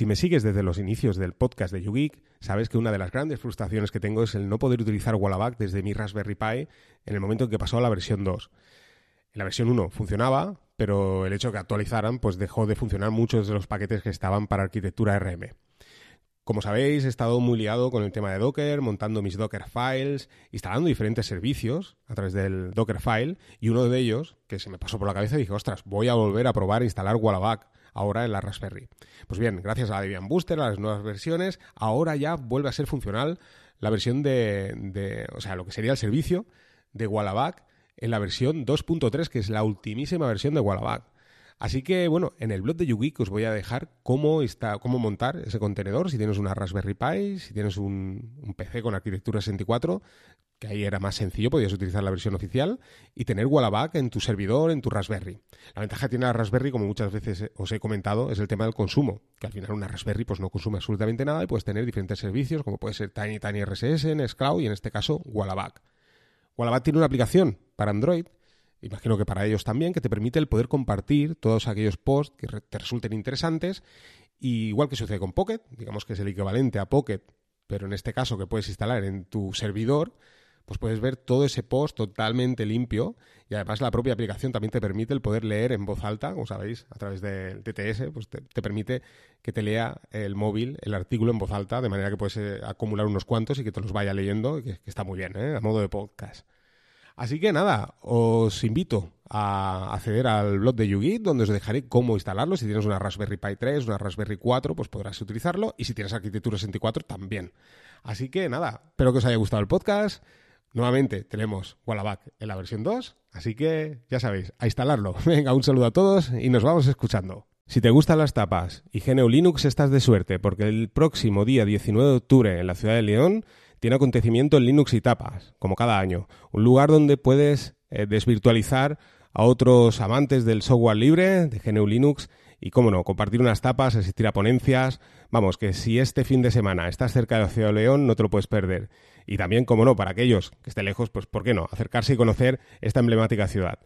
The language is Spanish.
Si me sigues desde los inicios del podcast de YouGeek, sabes que una de las grandes frustraciones que tengo es el no poder utilizar Wallaback desde mi Raspberry Pi en el momento en que pasó a la versión 2. En la versión 1 funcionaba, pero el hecho de que actualizaran pues dejó de funcionar muchos de los paquetes que estaban para arquitectura RM. Como sabéis, he estado muy liado con el tema de Docker, montando mis Docker files, instalando diferentes servicios a través del Dockerfile, y uno de ellos, que se me pasó por la cabeza, dije, ostras, voy a volver a probar a instalar Wallaback ahora en la Raspberry. Pues bien, gracias a la Debian Booster, a las nuevas versiones, ahora ya vuelve a ser funcional la versión de, o sea, lo que sería el servicio de Wallaback en la versión 2.3, que es la ultimísima versión de Wallaback. Así que, bueno, en el blog de YouGeek os voy a dejar cómo, está, cómo montar ese contenedor, si tienes una Raspberry Pi, si tienes un, un PC con arquitectura 64, que ahí era más sencillo, podías utilizar la versión oficial y tener Wallaback en tu servidor, en tu Raspberry. La ventaja que tiene la Raspberry, como muchas veces os he comentado, es el tema del consumo, que al final una Raspberry pues no consume absolutamente nada y puedes tener diferentes servicios, como puede ser Tiny Tiny RSS, Nextcloud y en este caso Wallaback. Wallaback tiene una aplicación para Android, imagino que para ellos también, que te permite el poder compartir todos aquellos posts que te resulten interesantes, y igual que sucede con Pocket, digamos que es el equivalente a Pocket, pero en este caso que puedes instalar en tu servidor, pues puedes ver todo ese post totalmente limpio y además la propia aplicación también te permite el poder leer en voz alta, como sabéis, a través del TTS, pues te, permite que te lea el móvil, el artículo en voz alta, de manera que puedes eh, acumular unos cuantos y que te los vaya leyendo, que, está muy bien, ¿eh? a modo de podcast. Así que nada, os invito a acceder al blog de YouGit, donde os dejaré cómo instalarlo. Si tienes una Raspberry Pi 3, una Raspberry 4, pues podrás utilizarlo. Y si tienes arquitectura 64, también. Así que nada, espero que os haya gustado el podcast. Nuevamente tenemos Wallaback en la versión 2, así que ya sabéis, a instalarlo. Venga, un saludo a todos y nos vamos escuchando. Si te gustan las tapas y GNU Linux estás de suerte porque el próximo día 19 de octubre en la ciudad de León tiene acontecimiento en Linux y tapas, como cada año. Un lugar donde puedes eh, desvirtualizar a otros amantes del software libre, de GNU Linux, y cómo no, compartir unas tapas, asistir a ponencias. Vamos, que si este fin de semana estás cerca de ciudad de León, no te lo puedes perder. Y también, como no, para aquellos que estén lejos, pues ¿por qué no? Acercarse y conocer esta emblemática ciudad.